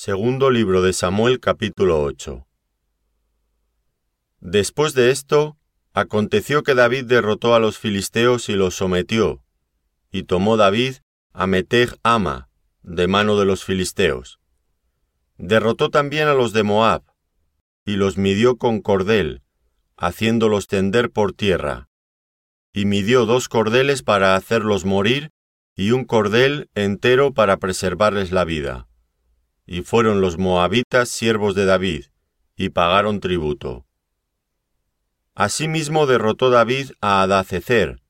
Segundo libro de Samuel capítulo 8 Después de esto, aconteció que David derrotó a los filisteos y los sometió, y tomó David a Meteg Ama, de mano de los filisteos. Derrotó también a los de Moab, y los midió con cordel, haciéndolos tender por tierra, y midió dos cordeles para hacerlos morir, y un cordel entero para preservarles la vida y fueron los moabitas siervos de David, y pagaron tributo. Asimismo derrotó David a Adacecer,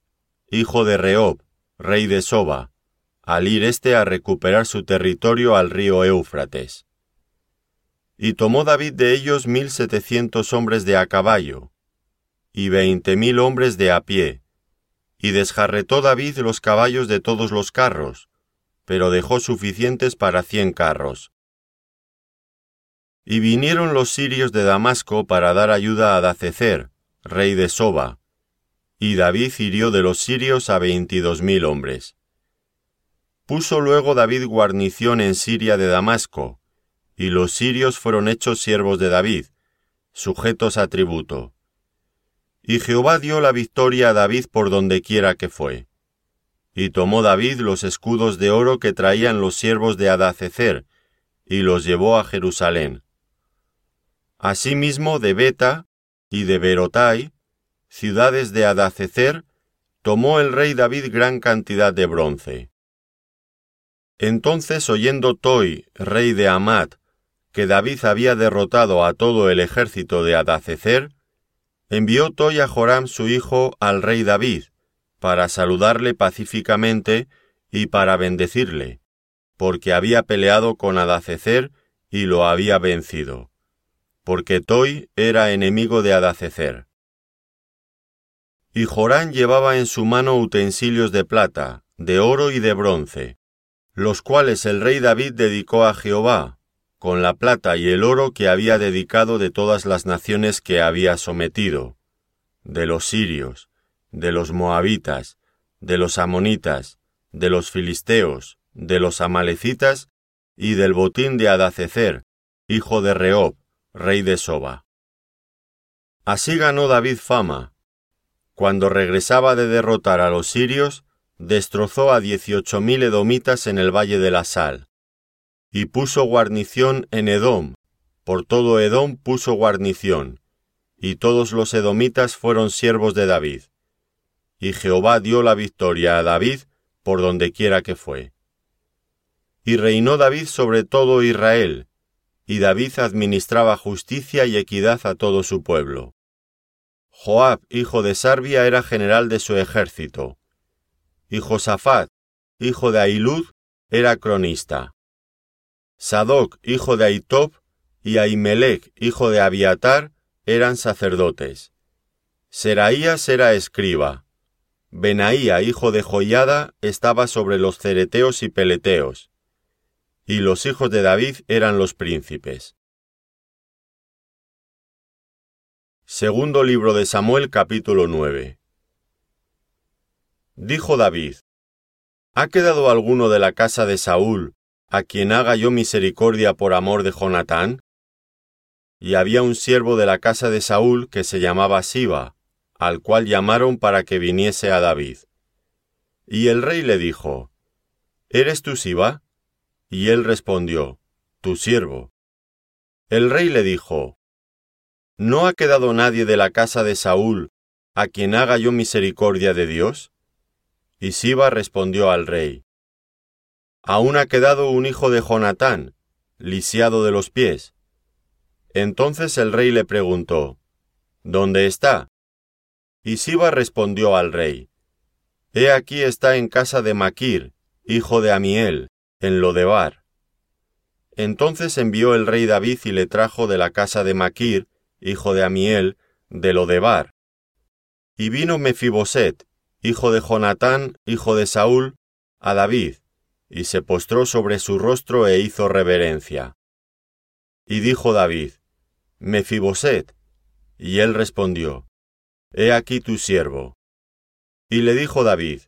hijo de Reob, rey de Soba, al ir éste a recuperar su territorio al río Éufrates. Y tomó David de ellos mil setecientos hombres de a caballo, y veinte mil hombres de a pie, y desjarretó David los caballos de todos los carros, pero dejó suficientes para cien carros. Y vinieron los sirios de Damasco para dar ayuda a Dacecer, rey de Soba, y David hirió de los sirios a veintidós mil hombres. Puso luego David guarnición en Siria de Damasco, y los sirios fueron hechos siervos de David, sujetos a tributo. Y Jehová dio la victoria a David por donde quiera que fue. Y tomó David los escudos de oro que traían los siervos de Adacecer, y los llevó a Jerusalén. Asimismo de Beta y de Berotai, ciudades de Adacecer, tomó el rey David gran cantidad de bronce. Entonces oyendo Toi, rey de Amat, que David había derrotado a todo el ejército de Adacecer, envió Toi a Joram su hijo al rey David, para saludarle pacíficamente y para bendecirle, porque había peleado con Adacecer y lo había vencido porque Toi era enemigo de Adacecer. Y Jorán llevaba en su mano utensilios de plata, de oro y de bronce, los cuales el rey David dedicó a Jehová, con la plata y el oro que había dedicado de todas las naciones que había sometido, de los sirios, de los moabitas, de los amonitas, de los filisteos, de los amalecitas y del botín de Adacecer, hijo de Reob, rey de Soba. Así ganó David fama. Cuando regresaba de derrotar a los sirios, destrozó a dieciocho mil edomitas en el valle de la Sal, y puso guarnición en Edom, por todo Edom puso guarnición, y todos los edomitas fueron siervos de David. Y Jehová dio la victoria a David por donde quiera que fue. Y reinó David sobre todo Israel, y David administraba justicia y equidad a todo su pueblo. Joab, hijo de Sarbia, era general de su ejército, y Josafat, hijo de Ailud, era cronista. Sadoc, hijo de Aitob, y Ahimelech, hijo de Abiatar, eran sacerdotes. Seraías era escriba. Benaía, hijo de Joiada, estaba sobre los cereteos y peleteos y los hijos de David eran los príncipes. Segundo libro de Samuel capítulo 9 Dijo David, ¿Ha quedado alguno de la casa de Saúl a quien haga yo misericordia por amor de Jonatán? Y había un siervo de la casa de Saúl que se llamaba Siba, al cual llamaron para que viniese a David. Y el rey le dijo, ¿Eres tú Siba? Y él respondió, Tu siervo. El rey le dijo, ¿No ha quedado nadie de la casa de Saúl a quien haga yo misericordia de Dios? Y Siba respondió al rey, Aún ha quedado un hijo de Jonatán, lisiado de los pies. Entonces el rey le preguntó, ¿Dónde está? Y Siba respondió al rey, He aquí está en casa de Maquir, hijo de Amiel, en Lodebar. Entonces envió el rey David y le trajo de la casa de Maquir, hijo de Amiel, de Lodebar. Y vino Mefiboset, hijo de Jonatán, hijo de Saúl, a David, y se postró sobre su rostro e hizo reverencia. Y dijo David, Mefiboset, y él respondió, He aquí tu siervo. Y le dijo David,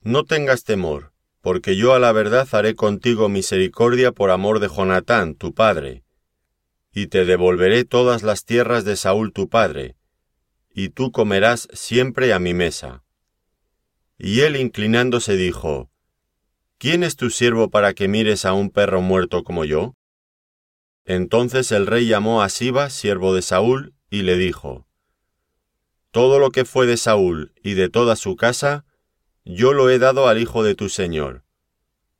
No tengas temor, porque yo a la verdad haré contigo misericordia por amor de Jonatán, tu padre, y te devolveré todas las tierras de Saúl tu padre, y tú comerás siempre a mi mesa. Y él inclinándose dijo, ¿Quién es tu siervo para que mires a un perro muerto como yo? Entonces el rey llamó a Siba, siervo de Saúl, y le dijo, Todo lo que fue de Saúl y de toda su casa, yo lo he dado al hijo de tu señor.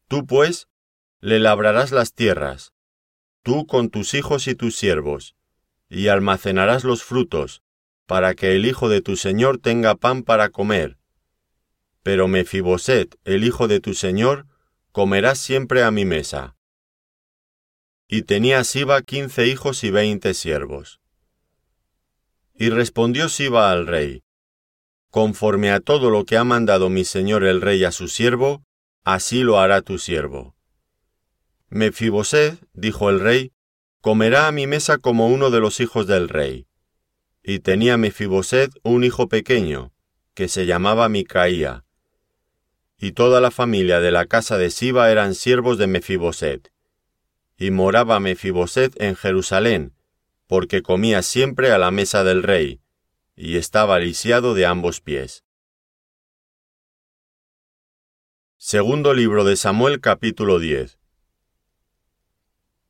Tú pues le labrarás las tierras, tú con tus hijos y tus siervos, y almacenarás los frutos, para que el hijo de tu señor tenga pan para comer. Pero Mefiboset, el hijo de tu señor, comerá siempre a mi mesa. Y tenía Siba quince hijos y veinte siervos. Y respondió Siba al rey, Conforme a todo lo que ha mandado mi señor el rey a su siervo, así lo hará tu siervo. Mefiboset, dijo el rey, comerá a mi mesa como uno de los hijos del rey. Y tenía Mefiboset un hijo pequeño, que se llamaba Micaía. Y toda la familia de la casa de Siba eran siervos de Mefiboset. Y moraba Mefiboset en Jerusalén, porque comía siempre a la mesa del rey, y estaba lisiado de ambos pies. Segundo libro de Samuel capítulo 10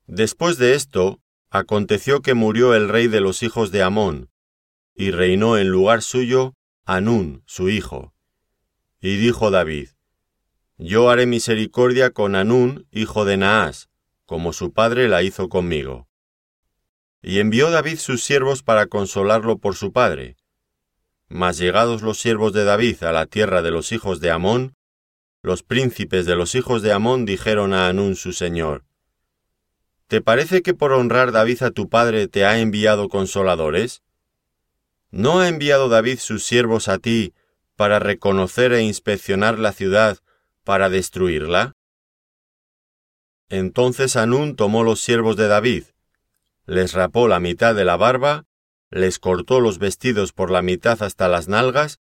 Después de esto, aconteció que murió el rey de los hijos de Amón, y reinó en lugar suyo Anún, su hijo. Y dijo David, Yo haré misericordia con Anún, hijo de Naas, como su padre la hizo conmigo. Y envió David sus siervos para consolarlo por su padre. Mas llegados los siervos de David a la tierra de los hijos de Amón, los príncipes de los hijos de Amón dijeron a Anún su señor, ¿Te parece que por honrar David a tu padre te ha enviado consoladores? ¿No ha enviado David sus siervos a ti para reconocer e inspeccionar la ciudad para destruirla? Entonces Anún tomó los siervos de David, les rapó la mitad de la barba, les cortó los vestidos por la mitad hasta las nalgas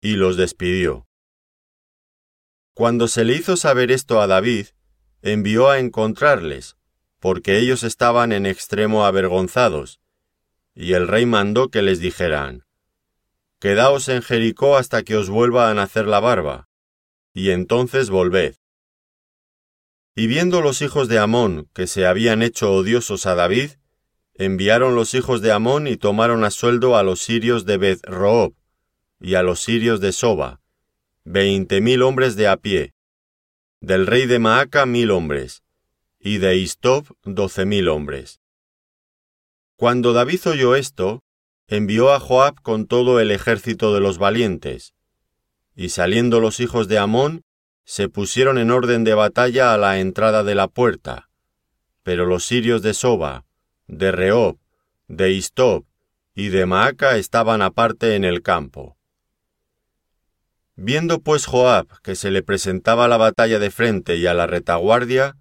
y los despidió. Cuando se le hizo saber esto a David, envió a encontrarles, porque ellos estaban en extremo avergonzados, y el rey mandó que les dijeran, Quedaos en Jericó hasta que os vuelva a nacer la barba, y entonces volved. Y viendo los hijos de Amón que se habían hecho odiosos a David, enviaron los hijos de Amón y tomaron a sueldo a los sirios de beth -Roob, y a los sirios de Soba, veinte mil hombres de a pie, del rey de Maaca mil hombres, y de Istob doce mil hombres. Cuando David oyó esto, envió a Joab con todo el ejército de los valientes, y saliendo los hijos de Amón, se pusieron en orden de batalla a la entrada de la puerta, pero los sirios de Soba, de Rehob, de Istob y de Maaca estaban aparte en el campo. Viendo pues Joab que se le presentaba la batalla de frente y a la retaguardia,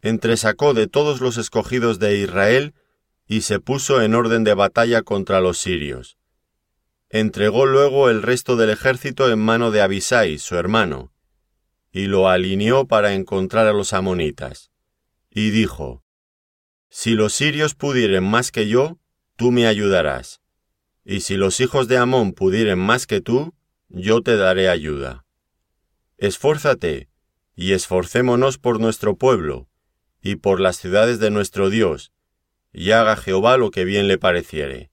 entresacó de todos los escogidos de Israel y se puso en orden de batalla contra los sirios. Entregó luego el resto del ejército en mano de Abisai, su hermano, y lo alineó para encontrar a los amonitas. Y dijo, Si los sirios pudieren más que yo, tú me ayudarás, y si los hijos de Amón pudieren más que tú, yo te daré ayuda. Esfuérzate, y esforcémonos por nuestro pueblo, y por las ciudades de nuestro Dios, y haga Jehová lo que bien le pareciere.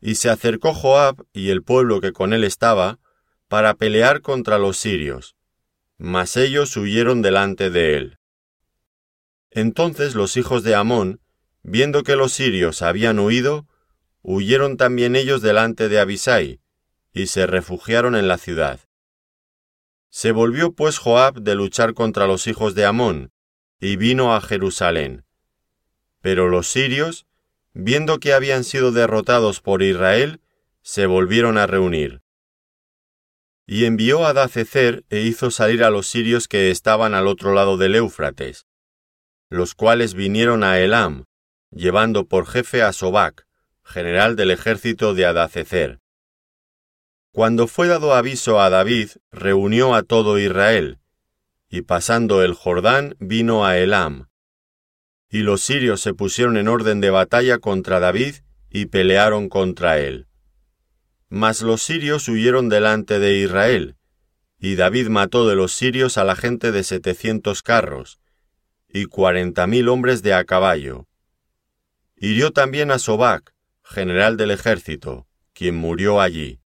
Y se acercó Joab y el pueblo que con él estaba, para pelear contra los sirios, mas ellos huyeron delante de él. Entonces los hijos de Amón, viendo que los sirios habían huido, huyeron también ellos delante de Abisai, y se refugiaron en la ciudad. Se volvió pues Joab de luchar contra los hijos de Amón, y vino a Jerusalén. Pero los sirios, viendo que habían sido derrotados por Israel, se volvieron a reunir. Y envió a Dacecer e hizo salir a los sirios que estaban al otro lado del Éufrates, los cuales vinieron a Elam, llevando por jefe a Sobac, general del ejército de Adacecer. Cuando fue dado aviso a David, reunió a todo Israel, y pasando el Jordán vino a Elam. Y los sirios se pusieron en orden de batalla contra David y pelearon contra él. Mas los sirios huyeron delante de Israel, y David mató de los sirios a la gente de setecientos carros, y cuarenta mil hombres de a caballo. Hirió también a Sobac, general del ejército, quien murió allí.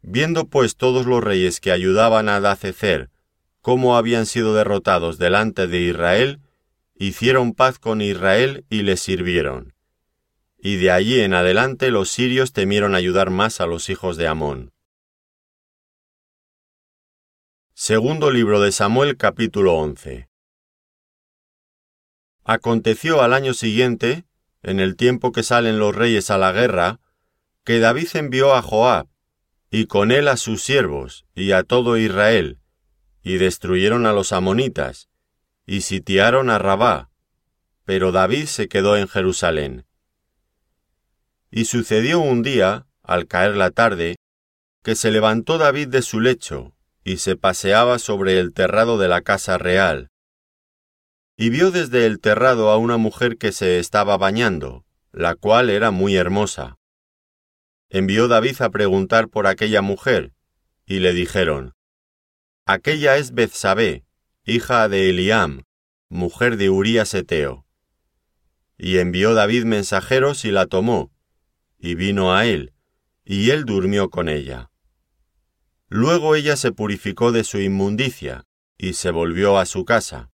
Viendo pues todos los reyes que ayudaban a Dacecer cómo habían sido derrotados delante de Israel, hicieron paz con Israel y les sirvieron. Y de allí en adelante los sirios temieron ayudar más a los hijos de Amón. Segundo libro de Samuel capítulo 11 Aconteció al año siguiente, en el tiempo que salen los reyes a la guerra, que David envió a Joab, y con él a sus siervos, y a todo Israel, y destruyeron a los amonitas, y sitiaron a Rabá, pero David se quedó en Jerusalén. Y sucedió un día, al caer la tarde, que se levantó David de su lecho, y se paseaba sobre el terrado de la casa real. Y vio desde el terrado a una mujer que se estaba bañando, la cual era muy hermosa. Envió David a preguntar por aquella mujer, y le dijeron, Aquella es Bethsabé, hija de Eliam, mujer de Urías Eteo. Y envió David mensajeros y la tomó, y vino a él, y él durmió con ella. Luego ella se purificó de su inmundicia, y se volvió a su casa.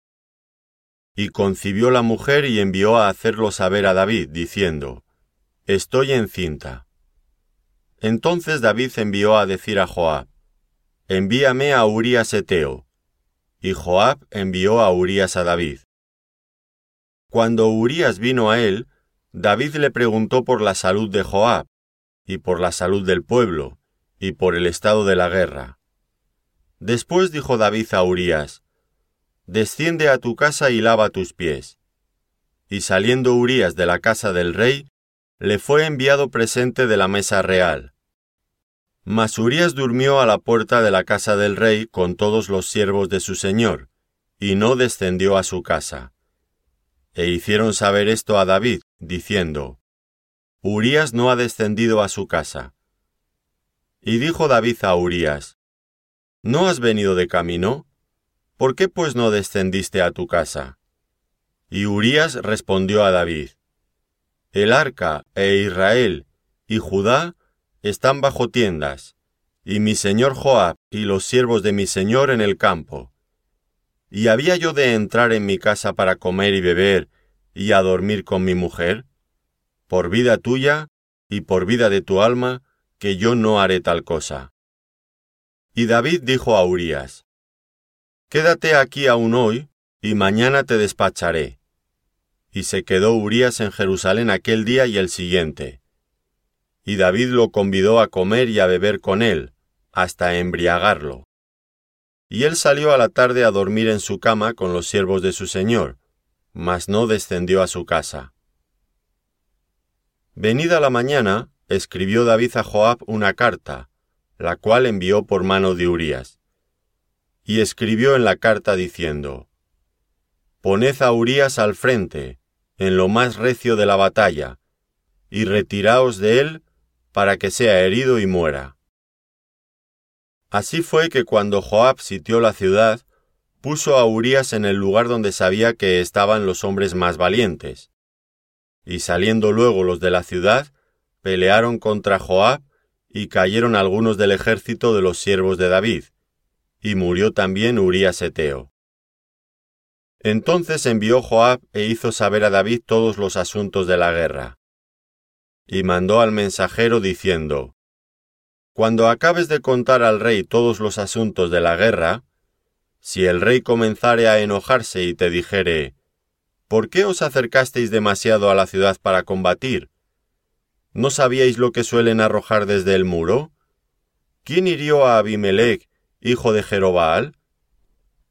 Y concibió la mujer y envió a hacerlo saber a David, diciendo, Estoy encinta. Entonces David envió a decir a Joab, envíame a Urías Eteo. Y Joab envió a Urías a David. Cuando Urías vino a él, David le preguntó por la salud de Joab, y por la salud del pueblo, y por el estado de la guerra. Después dijo David a Urías, Desciende a tu casa y lava tus pies. Y saliendo Urías de la casa del rey, le fue enviado presente de la mesa real. Mas Urías durmió a la puerta de la casa del rey con todos los siervos de su señor, y no descendió a su casa. E hicieron saber esto a David, diciendo, Urías no ha descendido a su casa. Y dijo David a Urías, ¿No has venido de camino? ¿Por qué pues no descendiste a tu casa? Y Urías respondió a David, El arca e Israel y Judá están bajo tiendas, y mi señor Joab y los siervos de mi señor en el campo. ¿Y había yo de entrar en mi casa para comer y beber y a dormir con mi mujer? Por vida tuya y por vida de tu alma, que yo no haré tal cosa. Y David dijo a Urías, Quédate aquí aún hoy, y mañana te despacharé. Y se quedó Urías en Jerusalén aquel día y el siguiente y David lo convidó a comer y a beber con él, hasta embriagarlo. Y él salió a la tarde a dormir en su cama con los siervos de su señor, mas no descendió a su casa. Venida la mañana, escribió David a Joab una carta, la cual envió por mano de Urías. Y escribió en la carta diciendo, Poned a Urías al frente, en lo más recio de la batalla, y retiraos de él para que sea herido y muera. Así fue que cuando Joab sitió la ciudad, puso a Urías en el lugar donde sabía que estaban los hombres más valientes. Y saliendo luego los de la ciudad, pelearon contra Joab y cayeron algunos del ejército de los siervos de David, y murió también Urías Eteo. Entonces envió Joab e hizo saber a David todos los asuntos de la guerra y mandó al mensajero diciendo, Cuando acabes de contar al rey todos los asuntos de la guerra, si el rey comenzare a enojarse y te dijere, ¿Por qué os acercasteis demasiado a la ciudad para combatir? ¿No sabíais lo que suelen arrojar desde el muro? ¿Quién hirió a Abimelech, hijo de Jerobaal?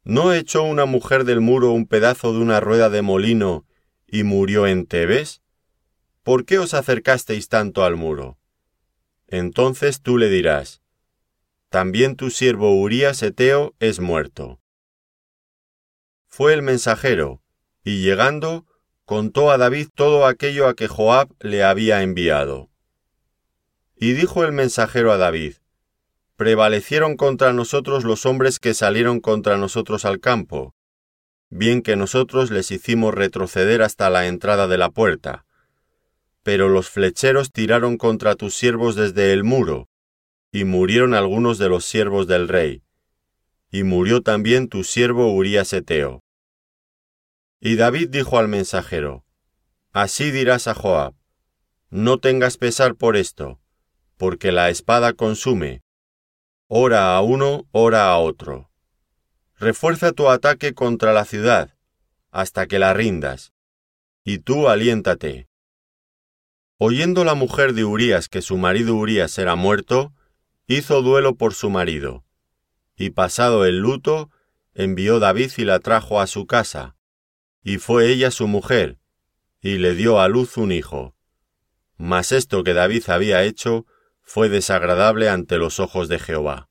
¿No echó una mujer del muro un pedazo de una rueda de molino y murió en Tebes? ¿por qué os acercasteis tanto al muro? Entonces tú le dirás, también tu siervo Urías Eteo es muerto. fue el mensajero, y llegando, contó a David todo aquello a que Joab le había enviado. Y dijo el mensajero a David, Prevalecieron contra nosotros los hombres que salieron contra nosotros al campo, bien que nosotros les hicimos retroceder hasta la entrada de la puerta. Pero los flecheros tiraron contra tus siervos desde el muro, y murieron algunos de los siervos del rey, y murió también tu siervo Urías Eteo. Y David dijo al mensajero, Así dirás a Joab, no tengas pesar por esto, porque la espada consume, ora a uno, ora a otro. Refuerza tu ataque contra la ciudad, hasta que la rindas, y tú aliéntate. Oyendo la mujer de Urías que su marido Urías era muerto, hizo duelo por su marido, y pasado el luto, envió David y la trajo a su casa, y fue ella su mujer, y le dio a luz un hijo. Mas esto que David había hecho fue desagradable ante los ojos de Jehová.